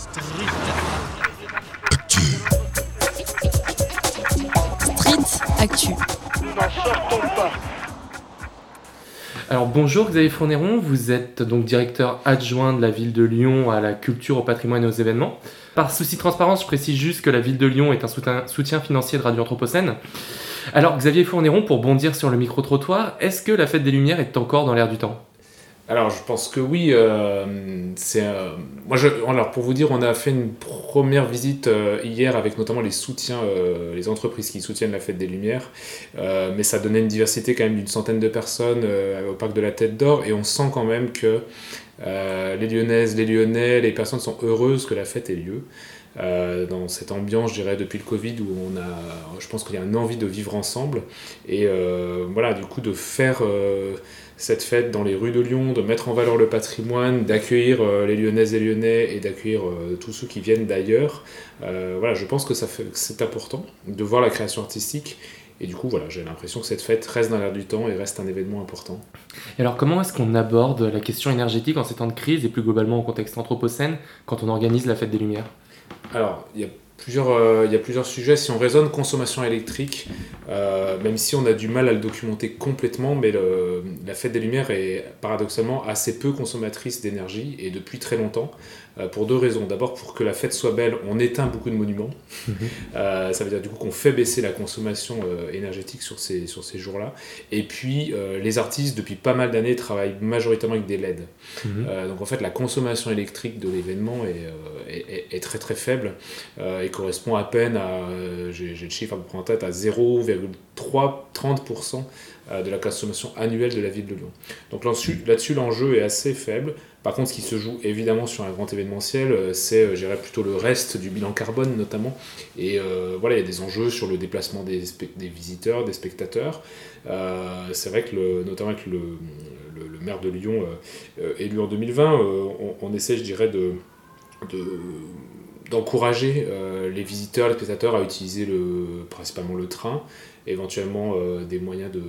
Street Actu. Alors bonjour Xavier Fournéron, vous êtes donc directeur adjoint de la ville de Lyon à la culture, au patrimoine et aux événements. Par souci de transparence, je précise juste que la ville de Lyon est un soutien, financier de Radio Anthropocène. Alors Xavier Fournéron, pour bondir sur le micro-trottoir, est-ce que la fête des Lumières est encore dans l'air du temps? Alors, je pense que oui. euh, c'est, euh, moi, alors, pour vous dire, on a fait une première visite euh, hier avec notamment les soutiens, les entreprises qui soutiennent la Fête des Lumières. Mais ça donnait une diversité quand même d'une centaine de personnes au parc de la Tête d'Or. Et on sent quand même que les Lyonnaises, les Lyonnais, les personnes sont heureuses que la fête ait lieu. Euh, dans cette ambiance, je dirais, depuis le Covid, où on a, je pense qu'il y a une envie de vivre ensemble. Et euh, voilà, du coup, de faire euh, cette fête dans les rues de Lyon, de mettre en valeur le patrimoine, d'accueillir les Lyonnaises et Lyonnais et d'accueillir tous ceux qui viennent d'ailleurs. Voilà, je pense que ça c'est important de voir la création artistique. Et du coup, voilà, j'ai l'impression que cette fête reste dans l'air du temps et reste un événement important. Et alors comment est-ce qu'on aborde la question énergétique en ces temps de crise et plus globalement au contexte anthropocène quand on organise la Fête des Lumières? Alors, il y a plusieurs, euh, il y a plusieurs sujets. Si on raisonne consommation électrique, euh, même si on a du mal à le documenter complètement, mais la fête des Lumières est paradoxalement assez peu consommatrice d'énergie et depuis très longtemps, pour deux raisons. D'abord, pour que la fête soit belle, on éteint beaucoup de monuments. Euh, ça veut dire du coup qu'on fait baisser la consommation euh, énergétique sur ces, sur ces jours-là. Et puis, euh, les artistes, depuis pas mal d'années, travaillent majoritairement avec des LED. Euh, donc en fait, la consommation électrique de l'événement est, euh, est, est- est très très faible euh, et correspond à peine à, euh, j'ai le chiffre à peu près en tête, à 0,330% euh, de la consommation annuelle de la ville de Lyon. Donc là-dessus, l'enjeu est assez faible. Par contre, ce qui se joue évidemment sur un grand événementiel, euh, c'est, euh, je plutôt le reste du bilan carbone notamment. Et euh, voilà, il y a des enjeux sur le déplacement des, visiteurs, des spectateurs. Euh, c'est vrai que, notamment avec le, maire de Lyon euh, euh, élu en 2020, euh, on, essaie, je dirais, de, de- d'encourager euh, les visiteurs, les spectateurs à utiliser le, principalement le train, éventuellement euh, des moyens de,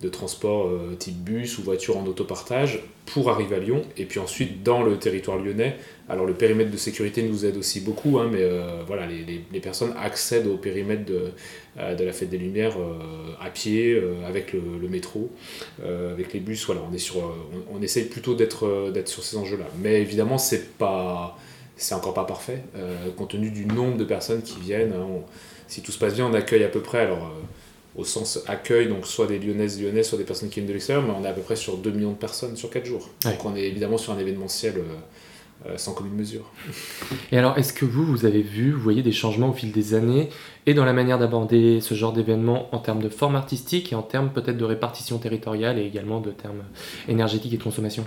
de transport euh, type bus ou voiture en autopartage pour arriver à Lyon. Et puis ensuite, dans le territoire lyonnais, alors le périmètre de sécurité nous aide aussi beaucoup, hein, mais euh, voilà, les, les- personnes accèdent au périmètre de, de la Fête des Lumières à pied, avec le, métro, avec les bus. Voilà, on, est sur, on, essaye plutôt d'être sur ces enjeux-là. Mais évidemment, c'est pas c'est encore pas parfait, compte tenu du nombre de personnes qui viennent. hein, si tout se passe bien, on accueille à peu près, alors au sens accueil, donc soit des Lyonnaises, Lyonnais, soit des personnes qui viennent de l'extérieur, mais on est à peu près sur 2 millions de personnes sur 4 jours. Ouais. Donc on est évidemment sur un événementiel euh, euh, sans commune mesure. Et alors, est-ce que vous, vous avez vu, vous voyez des changements au fil des années et dans la manière d'aborder ce genre d'événement en termes de forme artistique et en termes peut-être de répartition territoriale et également de termes énergétiques et de consommation?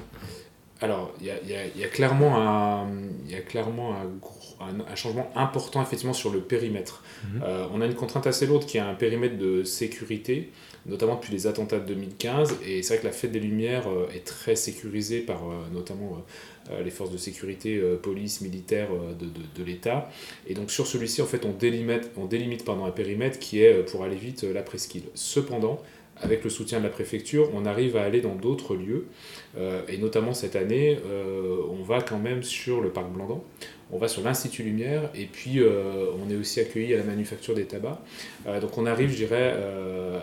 Alors, il y a, il y a- il y a clairement, un, il y a clairement un, gros- un- un changement important effectivement sur le périmètre. Mhm. Euh, on a une contrainte assez lourde qui est un périmètre de sécurité, notamment depuis les attentats de 2015. Et c'est vrai que la Fête des Lumières euh, est très sécurisée par euh, notamment les forces de sécurité, police, militaire de, de- de l'État. Et donc sur celui-ci, en fait, on délimite, on délimite pardon, un périmètre qui est, pour aller vite, la presqu'île. Cependant, avec le soutien de la préfecture, on arrive à aller dans d'autres lieux. Euh, et notamment cette année, euh, on va quand même sur le parc Blandan, on va sur l'Institut Lumière, et puis euh, on est aussi accueilli à la manufacture des tabacs. Donc on arrive, je dirais,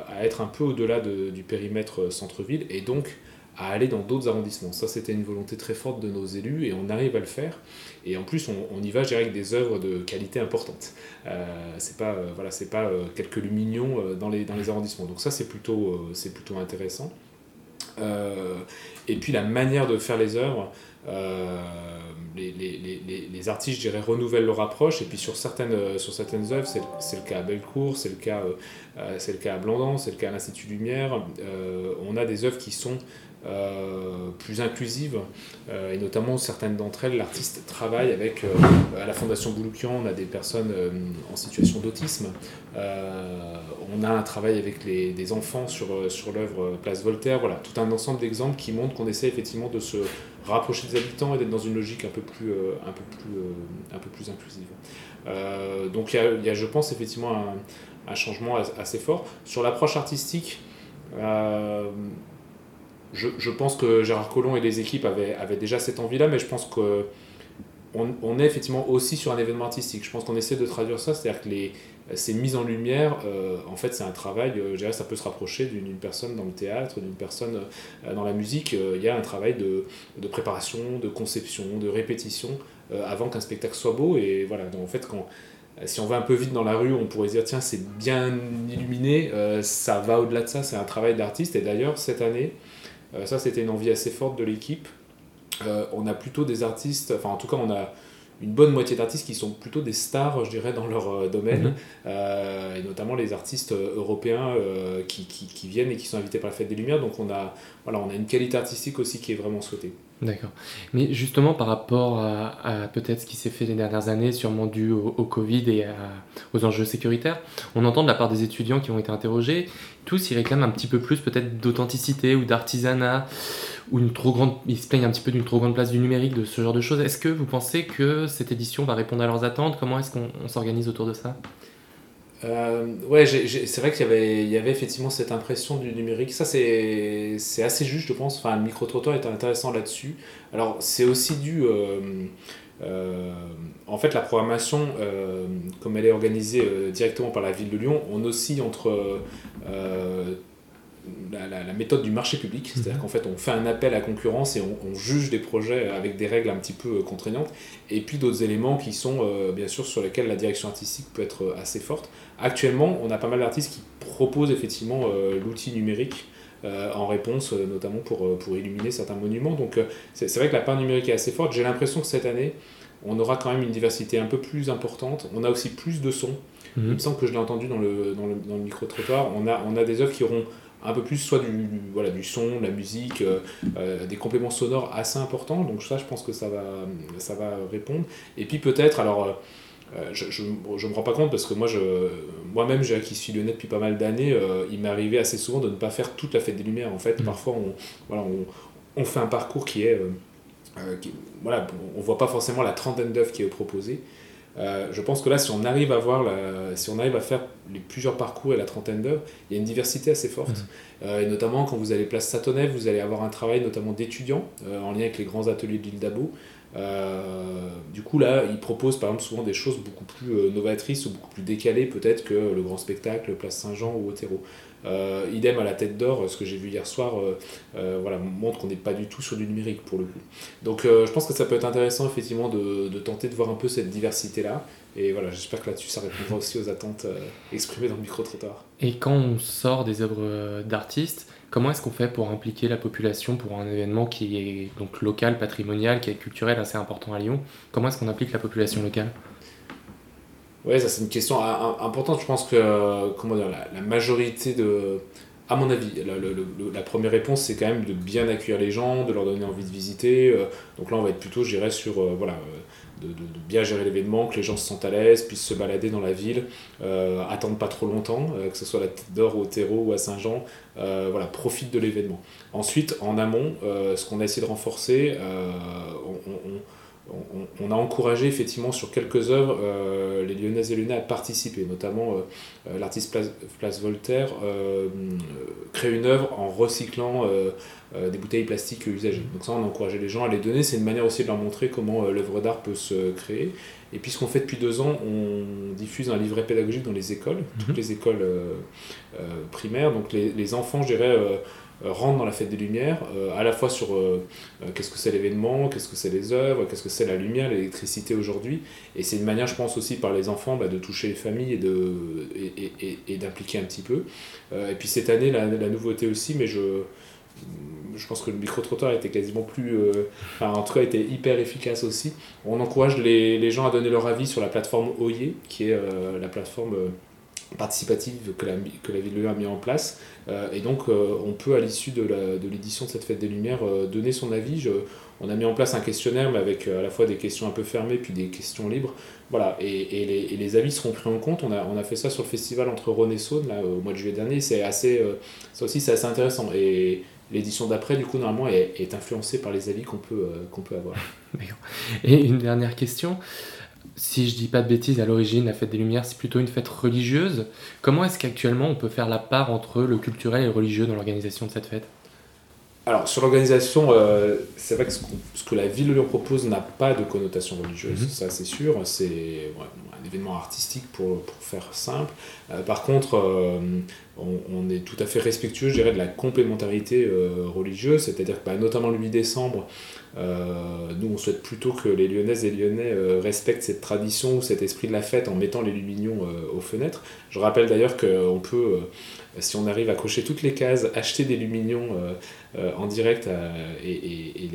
à être un peu au-delà de- du périmètre centre-ville, et donc à aller dans d'autres arrondissements. Ça, c'était une volonté très forte de nos élus, et on arrive à le faire. Et en plus, on, y va, je avec des œuvres de qualité importante. Euh, c'est pas, euh, voilà, pas euh, quelques lumignons euh, dans, les, dans les arrondissements. Donc ça, c'est plutôt, c'est plutôt intéressant. Et puis la manière de faire les œuvres, les, les, artistes, je dirais, renouvellent leur approche. Et puis sur certaines, euh, sur certaines œuvres, c'est le cas à Bellecour, c'est le, cas, euh, euh, le cas à Blandan, c'est le cas à l'Institut Lumière. Euh, on a des œuvres qui sont euh, plus inclusives, euh, et notamment certaines d'entre elles, l'artiste travaille avec, euh, à la Fondation Bouloukian, on a des personnes euh, en situation d'autisme, Euh, on a un travail avec les, des enfants sur, euh, sur l'œuvre Place Voltaire, voilà, tout un ensemble d'exemples qui montrent qu'on essaie effectivement de se rapprocher des habitants et d'être dans une logique un peu plus, euh, un peu plus, euh, un peu plus inclusive. Euh, donc il y a, je pense, effectivement un, changement as- assez fort. Sur l'approche artistique, je, pense que Gérard Collomb et les équipes avaient déjà cette envie-là, mais je pense que on, est effectivement aussi sur un événement artistique. Je pense qu'on essaie de traduire ça, c'est-à-dire que les, ces mises en lumière, euh, en fait, c'est un travail, je dirais, ça peut se rapprocher d'une personne dans le théâtre, d'une personne dans la musique. Il y a un travail de, de préparation, de conception, de répétition avant qu'un spectacle soit beau. Et voilà, donc en fait, quand, si on va un peu vite dans la rue, on pourrait dire tiens, c'est bien illuminé, ça va au-delà de ça, c'est un travail d'artiste. Et d'ailleurs, cette année, ça c'était une envie assez forte de l'équipe. Euh, on a plutôt des artistes, enfin en tout cas on a une bonne moitié d'artistes qui sont plutôt des stars, je dirais, dans leur euh, domaine, mhm. euh, et notamment les artistes européens qui, qui, viennent et qui sont invités par la Fête des Lumières. Donc on a, voilà, on a une qualité artistique aussi qui est vraiment souhaitée. D'accord. Mais justement, par rapport à, peut-être ce qui s'est fait les dernières années, sûrement dû au, Covid et aux enjeux sécuritaires, on entend de la part des étudiants qui ont été interrogés, tous ils réclament un petit peu plus peut-être d'authenticité ou d'artisanat, ou une trop grande, ils se plaignent un petit peu d'une trop grande place du numérique, de ce genre de choses. Est-ce que vous pensez que cette édition va répondre à leurs attentes? Comment est-ce qu'on s'organise autour de ça? Euh, ouais, c'est vrai qu'il y avait, y avait effectivement cette impression du numérique. Ça, c'est assez juste, je pense. Enfin, le micro-trottoir est intéressant là-dessus. Alors, c'est aussi dû. Euh, euh, en fait, la programmation, comme elle est organisée directement par la ville de Lyon, on oscille entre la, méthode du marché public, c'est-à-dire mhm. qu'en fait on fait un appel à concurrence et on, juge des projets avec des règles un petit peu euh, contraignantes, et puis d'autres éléments qui sont euh, bien sûr sur lesquels la direction artistique peut être euh, assez forte. Actuellement, on a pas mal d'artistes qui proposent effectivement l'outil numérique en réponse, notamment pour, pour illuminer certains monuments. Donc c'est vrai que la part numérique est assez forte. J'ai l'impression que cette année, on aura quand même une diversité un peu plus importante. On a aussi plus de sons. Mhm. Il me semble que je l'ai entendu dans le, dans le, dans le micro-trottoir. On a, on a des œuvres qui auront un peu plus soit du, voilà, du son, de la musique, euh, euh, des compléments sonores assez importants. Donc ça, je pense que ça va, ça va répondre. Et puis peut-être, alors... Euh, je, je, me rends pas compte parce que moi, je, moi-même, qui suis lyonnais depuis pas mal d'années, il m'est arrivé assez souvent de ne pas faire toute la fête des Lumières. En fait, mmh. parfois, on, voilà, on, on, fait un parcours qui est, qui, voilà, on voit pas forcément la trentaine d'œuvres qui est proposée. Euh, je pense que là, si on arrive à voir, si on arrive à faire les plusieurs parcours et la trentaine d'œuvres, il y a une diversité assez forte. Mhm. Euh, et notamment quand vous allez place Satonnet, vous allez avoir un travail notamment d'étudiants euh, en lien avec les grands ateliers de l'île d'Abo. Du coup, là, ils proposent par exemple souvent des choses beaucoup plus novatrices ou beaucoup plus décalées peut-être que le grand spectacle, Place Saint-Jean ou Otero. Euh, idem à la tête d'or, ce que j'ai vu hier soir euh, euh, voilà, montre qu'on n'est pas du tout sur du numérique pour le coup. Donc je pense que ça peut être intéressant effectivement de, de tenter de voir un peu cette diversité-là. Et voilà, j'espère que là-dessus ça répondra aussi aux attentes exprimées dans le micro-trottoir. Et quand on sort des œuvres d'artistes, comment est-ce qu'on fait pour impliquer la population pour un événement qui est donc local, patrimonial, qui est culturel assez important à Lyon? Comment est-ce qu'on implique la population locale? Oui, ça c'est une question importante. Je pense que comment dire, la, majorité de. À mon avis, la, première réponse c'est quand même de bien accueillir les gens, de leur donner envie de visiter. Euh, donc là on va être plutôt, je dirais, sur euh, voilà, euh, de, bien gérer l'événement, que les gens se sentent à l'aise, puissent se balader dans la ville, attendent pas trop longtemps, que ce soit à la Tête d'Or, au Terreau ou à Saint-Jean, voilà, profitent de l'événement. Ensuite, en amont, ce qu'on a essayé de renforcer, on, a encouragé effectivement sur quelques œuvres euh, les Lyonnaises et Lyonnais à participer, notamment euh, euh, l'artiste Place, Voltaire crée une œuvre en recyclant des bouteilles plastiques usagées. Donc ça, on a encouragé les gens à les donner. C'est une manière aussi de leur montrer comment l'œuvre d'art peut se créer. Et puis ce qu'on fait depuis deux ans, on diffuse un livret pédagogique dans les écoles, toutes mhm. les écoles primaires. Donc les, les enfants, je dirais rentre dans la fête des Lumières, euh, à la fois sur euh, qu'est-ce que c'est l'événement, qu'est-ce que c'est les œuvres, qu'est-ce que c'est la lumière, l'électricité aujourd'hui. Et c'est une manière, je pense aussi par les enfants, bah, de toucher les familles et, de, et, et, d'impliquer un petit peu. et puis cette année, la, nouveauté aussi, mais je, je pense que le micro-trottoir était quasiment plus. enfin, en tout cas, était hyper efficace aussi. On encourage les, les, gens à donner leur avis sur la plateforme OYE, qui est la plateforme participative que la, que la ville a mis en place. Euh, et donc, euh, on peut, à l'issue de l'édition de, de, cette fête des Lumières, euh, donner son avis. On a mis en place un questionnaire, mais avec à la fois des questions un peu fermées, puis des questions libres. Voilà, et, et, les, et les, avis seront pris en compte. On a, on a fait ça sur le festival entre Rhône et Saône, au mois de juillet dernier. C'est assez, ça aussi, c'est assez intéressant. Et l'édition d'après, du coup, normalement, est, est influencée par les avis qu'on peut, qu'on peut avoir. Et une dernière question si je dis pas de bêtises, à l'origine, la fête des Lumières, c'est plutôt une fête religieuse. Comment est-ce qu'actuellement on peut faire la part entre le culturel et le religieux dans l'organisation de cette fête? Alors, sur l'organisation, euh, c'est vrai que ce, que la ville de Lyon propose n'a pas de connotation religieuse, mhm. ça c'est sûr. C'est un événement artistique pour, pour faire simple. Euh, par contre, euh, on, est tout à fait respectueux, je dirais, de la complémentarité religieuse, c'est-à-dire que bah, notamment le 8 décembre, nous on souhaite plutôt que les Lyonnaises et Lyonnais respectent cette tradition ou cet esprit de la fête en mettant les lumignons aux fenêtres. Je rappelle d'ailleurs qu'on peut si on arrive à cocher toutes les cases, acheter des lumignons euh, euh, en direct euh, et,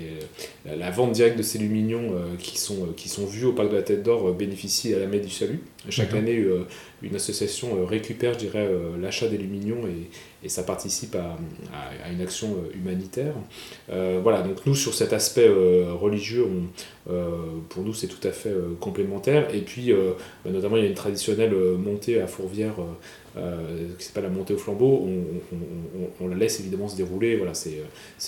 la vente directe de ces lumignons qui, sont, qui sont vus au Parc de la Tête d'Or bénéficie à la Messe du Salut. Chaque année, une association récupère, je dirais, l'achat des lumignons et, et ça participe à, une action humanitaire. voilà, donc nous, sur cet aspect religieux, pour nous, c'est tout à fait complémentaire. Et puis, bah, notamment, il y a une traditionnelle montée à Fourvière euh, qui pas la montée au flambeau, on, la laisse évidemment se dérouler. Voilà, c'est,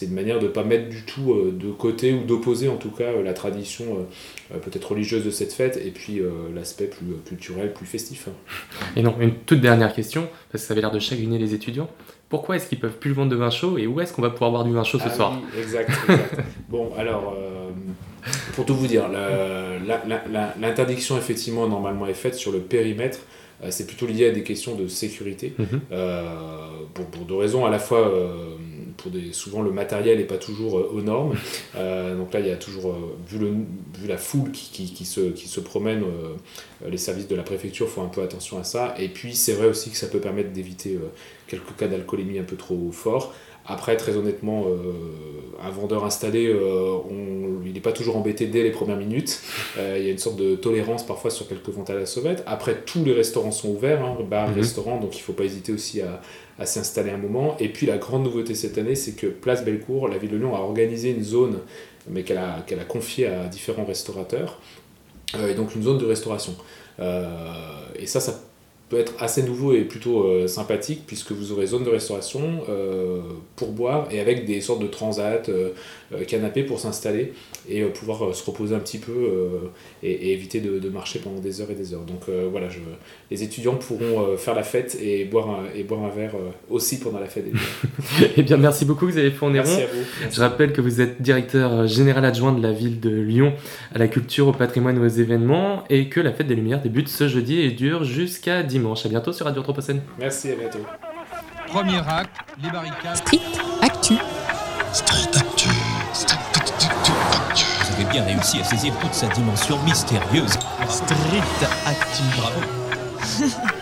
une manière de ne pas mettre du tout euh, de côté ou d'opposer en tout cas la tradition euh, peut-être religieuse de cette fête et puis l'aspect plus culturel, plus festif. Et non, une toute dernière question, parce que ça avait l'air de chagriner les étudiants. Pourquoi est-ce qu'ils peuvent plus vendre de vin chaud et où est-ce qu'on va pouvoir boire du vin chaud ce ah soir oui, exact, exact. bon, alors, pour tout vous dire, l'interdiction effectivement normalement est faite sur le périmètre euh, c'est plutôt lié à des questions de sécurité, mhm. euh, pour, pour, deux raisons. À la fois, euh, pour des, souvent le matériel n'est pas toujours aux normes. donc là, il y a toujours, vu, le, vu la foule qui, qui, qui, se, qui se promène, les services de la préfecture font un peu attention à ça. Et puis, c'est vrai aussi que ça peut permettre d'éviter quelques cas d'alcoolémie un peu trop forts. Après, très honnêtement, euh, un vendeur installé, euh, il n'est pas toujours embêté dès les premières minutes. Euh, il y a une sorte de tolérance parfois sur quelques ventes à la sauvette. Après, tous les restaurants sont ouverts, hein, bars, mhm. restaurants, donc il ne faut pas hésiter aussi à, à s'installer un moment. Et puis la grande nouveauté cette année, c'est que Place Bellecour, la ville de Lyon, a organisé une zone, mais qu'elle a, confiée à différents restaurateurs, et donc une zone de restauration. et ça, ça peut être assez nouveau et plutôt euh, sympathique puisque vous aurez zone de restauration euh, pour boire et avec des sortes de transat, euh, canapés pour s'installer et pouvoir se reposer un petit peu et, éviter de, marcher pendant des heures et des heures. Donc voilà, je, les étudiants pourront faire la fête et boire un, et boire un verre aussi pendant la fête. eh bien merci beaucoup Xavier Fourneron. Merci à vous. Je rappelle que vous êtes directeur général adjoint de la ville de Lyon à la culture, au patrimoine et aux événements et que la fête des Lumières débute ce jeudi et dure jusqu'à 10 dimanche. À bientôt sur Radio Anthropocène. Merci, à bientôt. Premier acte, les barricades. Street Actu. Street Actu. Street Actu. Vous avez bien réussi à saisir toute sa dimension mystérieuse. Street Actu. Bravo.